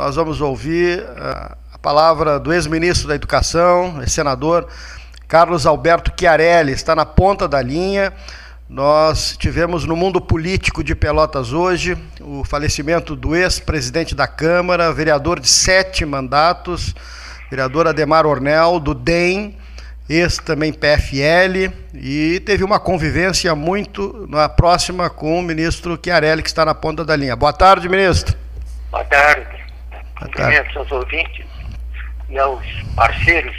nós vamos ouvir uh, a palavra do ex-ministro da Educação, senador Carlos Alberto Chiarelli, está na ponta da linha. Nós tivemos no mundo político de Pelotas hoje o falecimento do ex-presidente da Câmara, vereador de sete mandatos, vereador Ademar Ornel, do DEM, ex também PFL, e teve uma convivência muito próxima com o ministro Chiarelli, que está na ponta da linha. Boa tarde, ministro. Boa tarde. Cumprimentos aos ouvintes e aos parceiros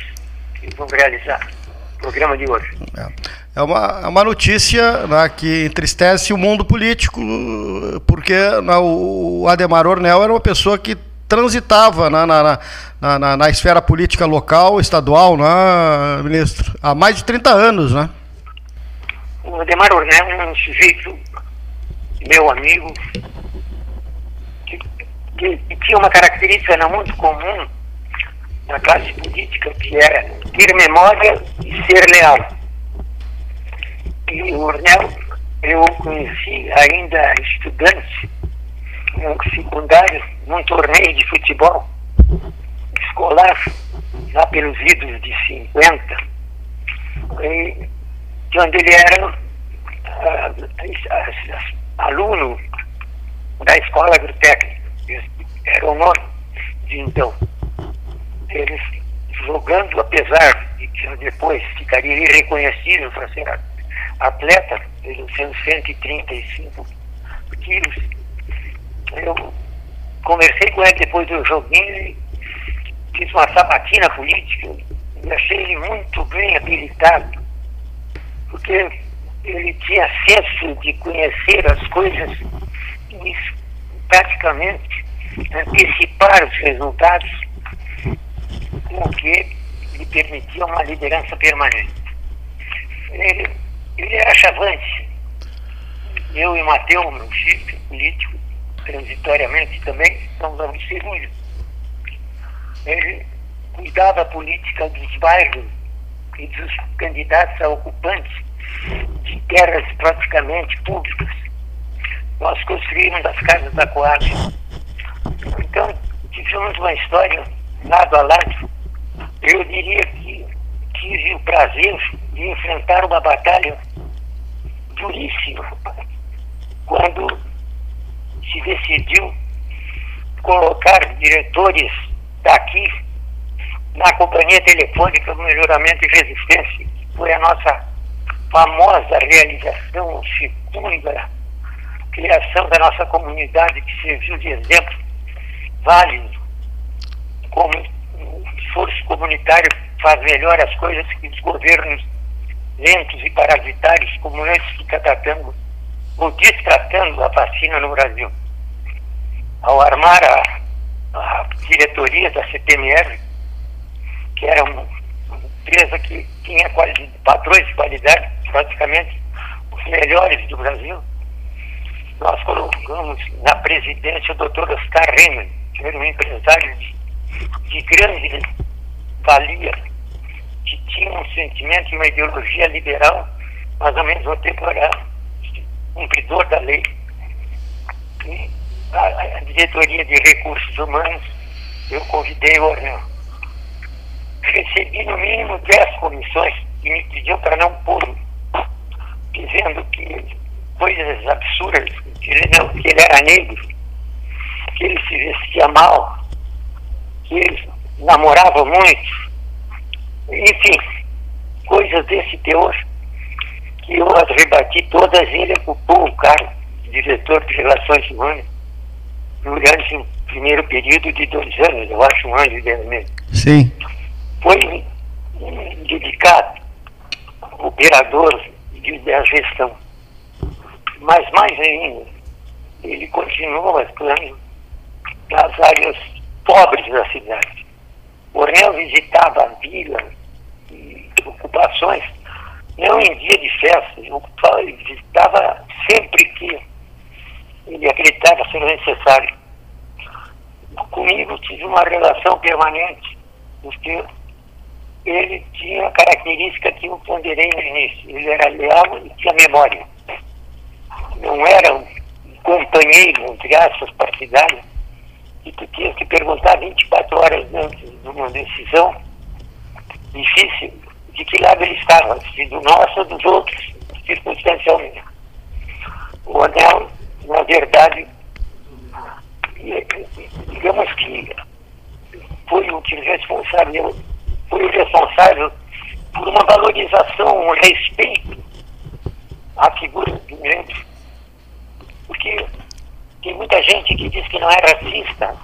que vão realizar o programa de hoje. É é uma, é uma notícia né, que entristece o mundo político, porque né, o Ademar Ornel era uma pessoa que transitava né, na, na, na, na, esfera política local, estadual, né, ministro, há mais de 30 anos, né? O Ademar Ornel é um sujeito, meu amigo, que, tinha uma característica não muito comum na classe política, que era ter memória e ser leal e o Ornel eu conheci ainda estudante no secundário, num torneio de futebol escolar, lá pelos idos de 50, e, de onde ele era uh, aluno da escola agrotécnica. Era o nome de então. Eles jogando, apesar de que depois ficaria irreconhecível para ser atleta, ele sendo 135 quilos. Eu conversei com ele depois do joguinho e fiz uma sabatina política e achei ele muito bem habilitado, porque ele tinha senso de conhecer as coisas e praticamente antecipar os resultados, o que lhe permitia uma liderança permanente. Ele ele era chavante. Eu e Mateus, meu filho, político, transitoriamente também, amigos cirúrgicos. Ele cuidava da política dos bairros e dos candidatos a ocupantes de terras praticamente públicas. Nós construímos as casas da Coab. Então, tivemos uma história lado a lado. Eu diria que tive o prazer de enfrentar uma batalha duríssima quando se decidiu colocar diretores daqui na companhia telefônica do melhoramento e resistência, que foi a nossa famosa realização, segunda criação da nossa comunidade, que serviu de exemplo válido como esforço comunitário faz melhor as coisas que os governos lentos e parasitários como esse fica tratando ou destratando a vacina no Brasil. Ao armar a, a diretoria da CPMR, que era uma empresa que tinha padrões de qualidade praticamente os melhores do Brasil, nós colocamos na presidência o doutor Oscar Renner, era um empresário de, de grande valia que tinha um sentimento e uma ideologia liberal, mas ao mesmo tempo era cumpridor da lei. E a, a diretoria de recursos humanos, eu convidei o Ornel. Recebi no mínimo 10 comissões e me pediu para não pôr, dizendo que coisas absurdas, não, que ele era negro, que ele se vestia mal, que ele namorava muito, enfim, coisas desse teor que eu as rebati todas, ele ocupou o cargo de diretor de Relações Humanas durante um primeiro período de dois anos, eu acho um ano e meio. Sim. Foi um dedicado, operador de, da gestão. Mas mais ainda, ele continuou atuando nas áreas pobres da cidade. Ornel visitava a vila, ocupações, não em dia de festa, ele visitava sempre que ele acreditava ser necessário. Comigo tive uma relação permanente, porque ele tinha a característica que eu ponderei no início, ele era leal e tinha memória. Não era um companheiro, entre aspas, partidário, e tu tinha que perguntar 24 horas antes de uma decisão difícil de que lado ele estava, se do nosso ou dos outros, circunstancialmente. O anel, na verdade, digamos que foi o que responsável, foi o responsável por uma valorização, um respeito à figura do negro. Porque tem muita gente que diz que não é racista,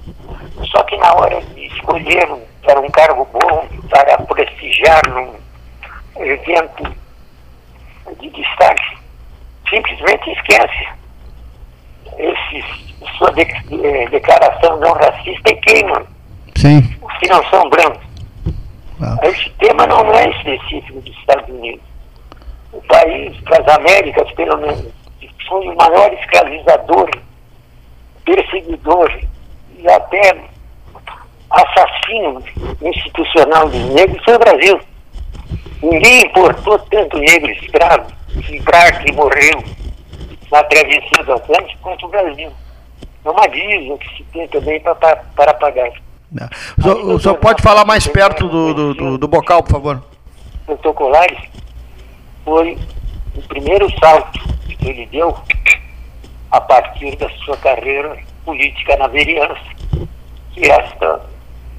só que na hora de escolher para um cargo bom, para prestigiar num evento de destaque, simplesmente esquece esse, sua de, de, declaração não racista e queima Sim. os que não são brancos. Ah. Esse tema não é específico dos Estados Unidos. O país, das Américas, pelo menos, foi o maior escravizador, perseguidor e até assassino institucional dos negros foi o Brasil. Ninguém importou tanto negro escravo, livrar que morreu na travessia do Atlântico quanto o Brasil. É uma dívida que se tem também para pagar. É. O senhor, o senhor pode falar mais perto do, do, do, do bocal, por favor? Protocolares foi o primeiro salto que ele deu a partir da sua carreira política na vereança. Que esta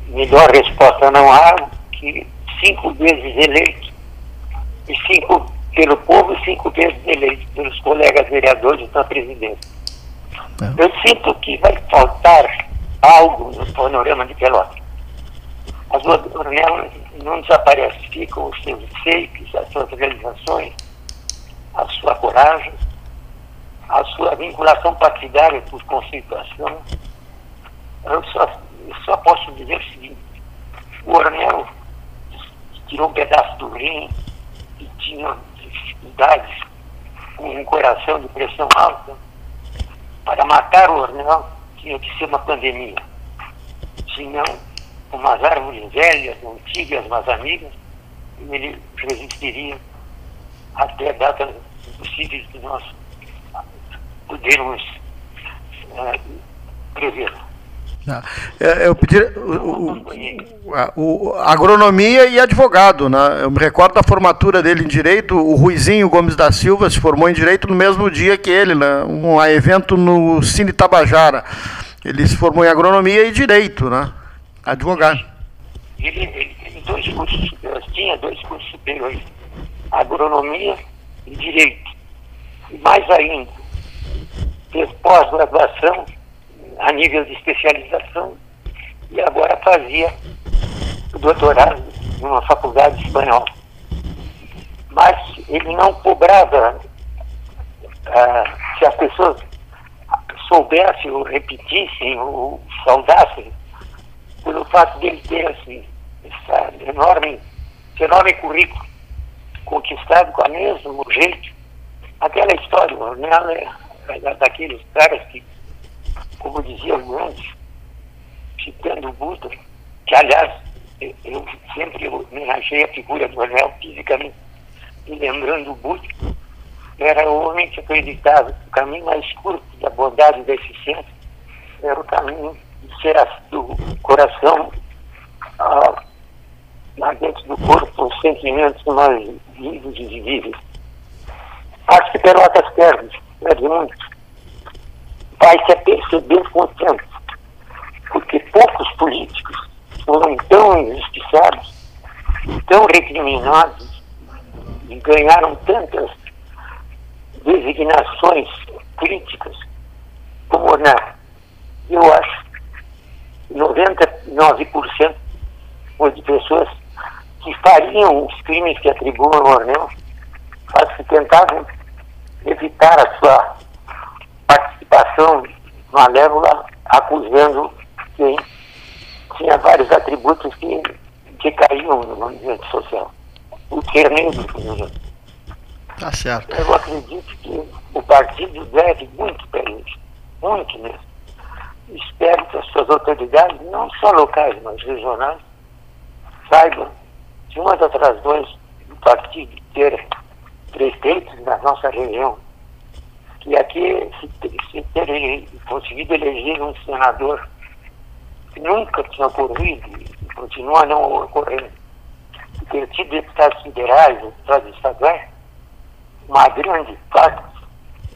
melhor resposta não há que cinco vezes eleito e cinco pelo povo e cinco vezes eleito pelos colegas vereadores na presidência. É. Eu sinto que vai faltar algo no panorama de Pelotas. As Ornelas não desaparecem, ficam os seus fakes, as suas realizações, a sua coragem, a sua vinculação partidária por conceituação. Eu só, eu só posso dizer o seguinte, o Ornel tirou um pedaço do rim e tinha dificuldades com um coração de pressão alta. Para matar o Ornel tinha que ser uma pandemia. Senão, umas árvores velhas, antigas, mas amigas, ele resistiria até datas possíveis de nós podermos uh, prever. Ah, é, eu pedi o, o, o, agronomia e advogado, né? Eu me recordo da formatura dele em direito. O Ruizinho Gomes da Silva se formou em direito no mesmo dia que ele, né? Um evento no Cine Tabajara. Ele se formou em agronomia e direito, né? Advogado. Ele, ele teve dois cursos superiores, tinha dois cursos superiores, agronomia e direito. E mais ainda, fez pós-graduação a nível de especialização e agora fazia o doutorado numa faculdade espanhola. Mas ele não cobrava ah, se as pessoas soubessem ou repetissem ou saudassem pelo fato dele ter assim, esse enorme, enorme currículo conquistado com o mesmo jeito. Aquela história, né, é daqueles caras que como diziam antes, citando o Buda, que aliás eu sempre homenageei a figura do anel fisicamente, e lembrando o Buda, era o homem que acreditava que o caminho mais curto da bondade e da eficiência era o caminho de ser do coração lá dentro do corpo os sentimentos mais vivos e vivíveis. Acho que Pelotas perde, perde muito vai se aperceber com o tempo. Porque poucos políticos foram tão injustiçados, tão recriminados e ganharam tantas designações críticas como na, eu acho, 99% de pessoas que fariam os crimes que atribuam ao Ornel, mas que tentavam evitar a sua participação malévola acusando quem tinha vários atributos que, que caíam no ambiente social. O que é exemplo. Tá certo. Eu acredito que o partido deve muito para isso. Muito mesmo. Espero que as suas autoridades, não só locais, mas regionais, saibam que uma das razões do partido ter prefeitos na nossa região. E aqui, se, se ter conseguido eleger um senador nunca tinha ocorrido e continua não ocorrendo, ter tido deputados federais, deputados estaduais, uma grande parte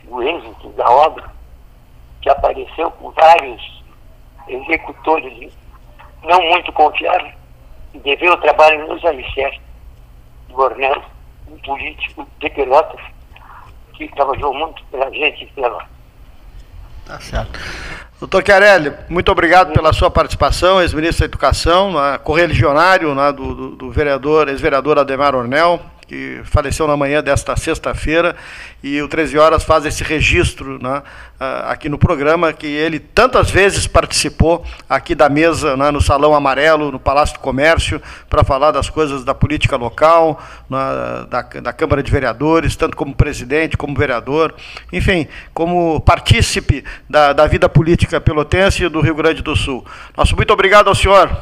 do êxito da obra, que apareceu com vários executores não muito confiáveis, e deveu o trabalho nos alicerces do Bornel, um político de Pelotas, que trabalhou muito pela gente pela. Tá certo. Doutor Chiarelli, muito obrigado pela sua participação, ex-ministro da Educação, correligionário né, do, do, do vereador, ex-vereador Ademar Ornel, que faleceu na manhã desta sexta-feira, e o 13 Horas faz esse registro né, aqui no programa, que ele tantas vezes participou aqui da mesa, né, no Salão Amarelo, no Palácio do Comércio, para falar das coisas da política local, na, da, da Câmara de Vereadores, tanto como presidente, como vereador, enfim, como partícipe da, da vida política pelotense do Rio Grande do Sul. Nosso muito obrigado ao senhor.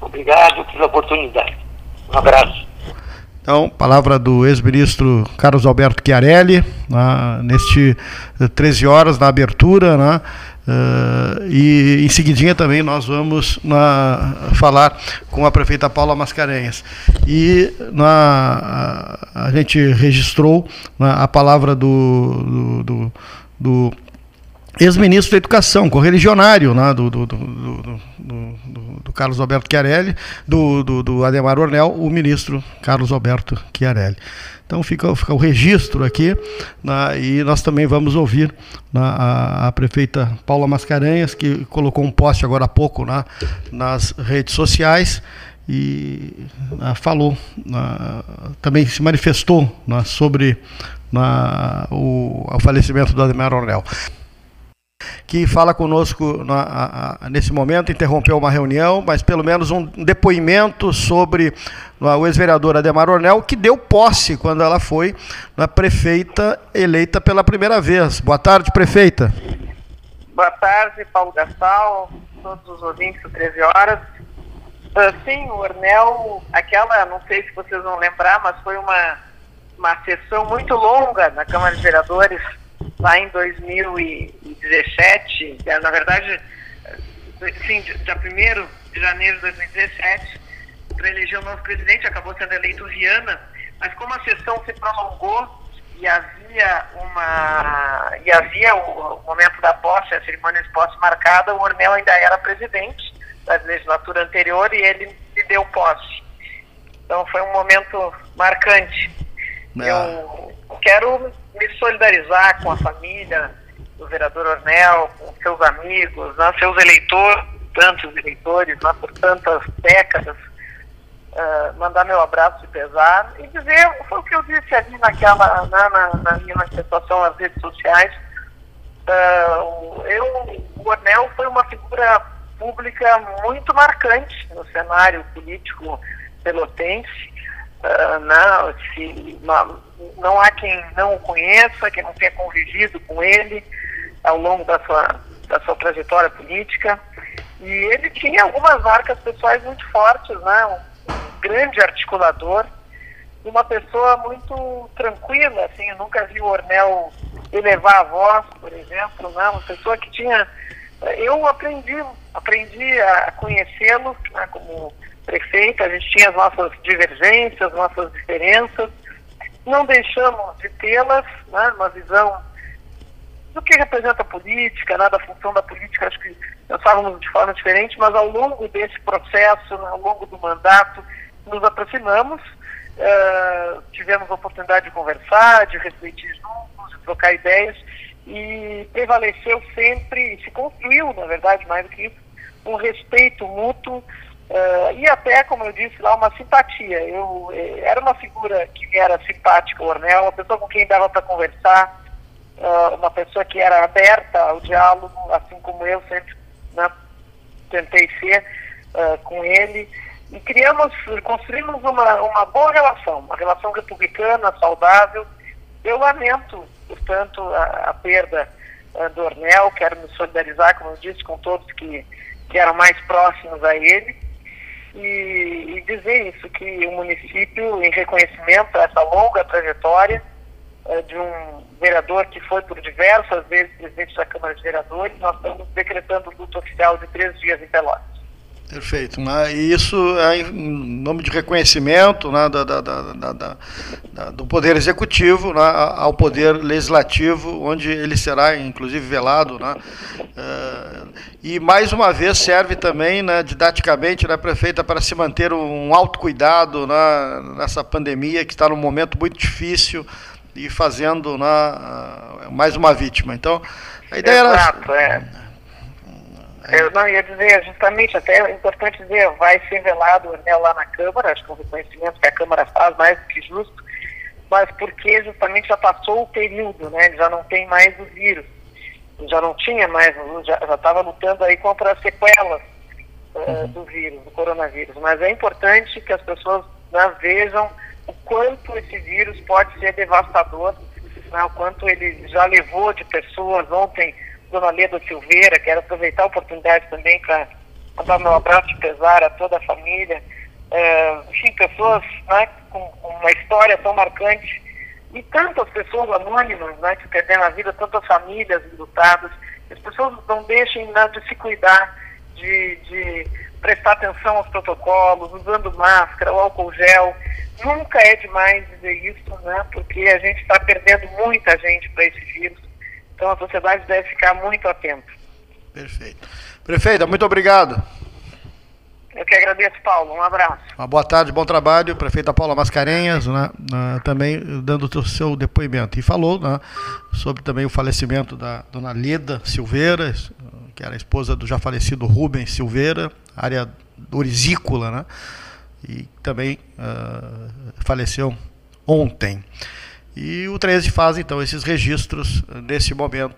Obrigado pela oportunidade. Um abraço. Então, palavra do ex-ministro Carlos Alberto Chiarelli, né, neste 13 eh, horas, na abertura, né, uh, e em seguidinha também nós vamos na, falar com a prefeita Paula Mascarenhas. E na, a, a gente registrou né, a palavra do, do, do, do ex-ministro da Educação, correligionário né, do, do, do, do, Carlos Alberto Chiarelli, do, do, Ademar Ornel, o ministro Carlos Alberto Chiarelli. Então fica, fica o registro aqui, né, e nós também vamos ouvir né, a, a, prefeita Paula Mascarenhas, que colocou um post agora há pouco né, nas redes sociais, e uh, falou, uh, também se manifestou sobre o, o falecimento do Ademar Ornel que fala conosco na, a, a, nesse momento, interrompeu uma reunião, mas pelo menos um depoimento sobre o ex-vereador Ademar Ornel, que deu posse quando ela foi na prefeita eleita pela primeira vez. Boa tarde, prefeita. Boa tarde, Paulo Gastal, todos os ouvintes do 13 horas. Uh, sim, o Ornel, aquela, não sei se vocês vão lembrar, mas foi uma, uma sessão muito longa na Câmara de Vereadores lá em 2017, é, na verdade, sim, dia 1 de janeiro de 2017, para eleger o novo presidente, acabou sendo eleito Viana, mas como a sessão se prolongou e havia uma e havia o, o momento da posse, a cerimônia de posse marcada, o Ornel ainda era presidente da legislatura anterior e ele lhe deu posse. Então foi um momento marcante. É. Eu quero me solidarizar com a família do vereador Ornel, com seus amigos, né, seus eleitores, tantos eleitores né, por tantas décadas, uh, mandar meu abraço de pesar e dizer, foi o que eu disse ali naquela, né, na, na minha manifestação nas redes sociais, uh, eu, o Ornel foi uma figura pública muito marcante no cenário político pelotense, uh, não, se, não, não há quem não o conheça, quem não tenha convivido com ele ao longo da sua, da sua trajetória política. E ele tinha algumas marcas pessoais muito fortes, né? um, grande articulador, uma pessoa muito tranquila, assim, eu nunca vi o Ornel elevar a voz, por exemplo, né? uma pessoa que tinha... Eu aprendi, aprendi a conhecê-lo né, como prefeita, a gente tinha as nossas divergências, nossas diferenças, não deixamos de tê-las, né, uma visão do que representa a política, né, da função da política, acho que pensávamos de forma diferente, mas ao longo desse processo, ao longo do mandato, nos aproximamos, uh, tivemos a oportunidade de conversar, de refletir juntos, de trocar ideias, e prevaleceu sempre, e se construiu, na verdade, mais do que isso, um respeito mútuo Uh, e até, como eu disse lá, uma simpatia. Eu eh, era uma figura que me era simpática, o Ornel, uma pessoa com quem dava para conversar, uh, uma pessoa que era aberta ao diálogo, assim como eu sempre né, tentei ser uh, com ele. E criamos, construímos uma, uma boa relação, uma relação republicana, saudável. Eu lamento, portanto, a, a perda do Ornel, quero me solidarizar, como eu disse, com todos que, que eram mais próximos a ele e, e dizer isso, que o município, em reconhecimento a essa longa trajetória, uh, de um vereador que foi por diversas vezes presidente da Câmara de Vereadores, nós estamos decretando luto oficial de três dias em Pelotas. Perfeito. Né? E isso é em nome de reconhecimento né, da, da, da, do Poder Executivo né, ao Poder Legislativo, onde ele será, inclusive, velado. Né? Uh, e, mais uma vez, serve também, né, didaticamente, né, prefeita, para se manter um autocuidado né, nessa pandemia, que está num momento muito difícil e fazendo né, mais uma vítima. Então, a ideia Exato, era... É eu não ia dizer, justamente, até é importante dizer, vai ser velado né, lá na Câmara, acho que é um reconhecimento que a Câmara faz mais do que justo, mas porque justamente já passou o período, né, já não tem mais o vírus, já não tinha mais, já estava lutando aí contra as sequelas uh, do vírus, do coronavírus, mas é importante que as pessoas né, vejam o quanto esse vírus pode ser devastador, né, o quanto ele já levou de pessoas ontem Dona Leda Silveira, quero aproveitar a oportunidade também para mandar meu abraço de pesar a toda a família. É, enfim, pessoas né, com, uma história tão marcante e tantas pessoas anônimas né, que perderam a vida, tantas famílias lutadas. As pessoas não deixem né, de se cuidar, de, de prestar atenção aos protocolos, usando máscara, o álcool gel. Nunca é demais dizer isso, né, porque a gente está perdendo muita gente para esse vírus. Então a sociedade deve ficar muito atenta. Perfeito. Prefeita, muito obrigado. Eu que agradeço, Paulo. Um abraço. Uma boa tarde, bom trabalho. Prefeita Paula Mascarenhas, né, também dando o seu depoimento. E falou né, sobre também o falecimento da dona Leda Silveira, que era esposa do já falecido Rubens Silveira, área orizícola, né? E também uh, faleceu ontem. E o 13 faz então esses registros nesse momento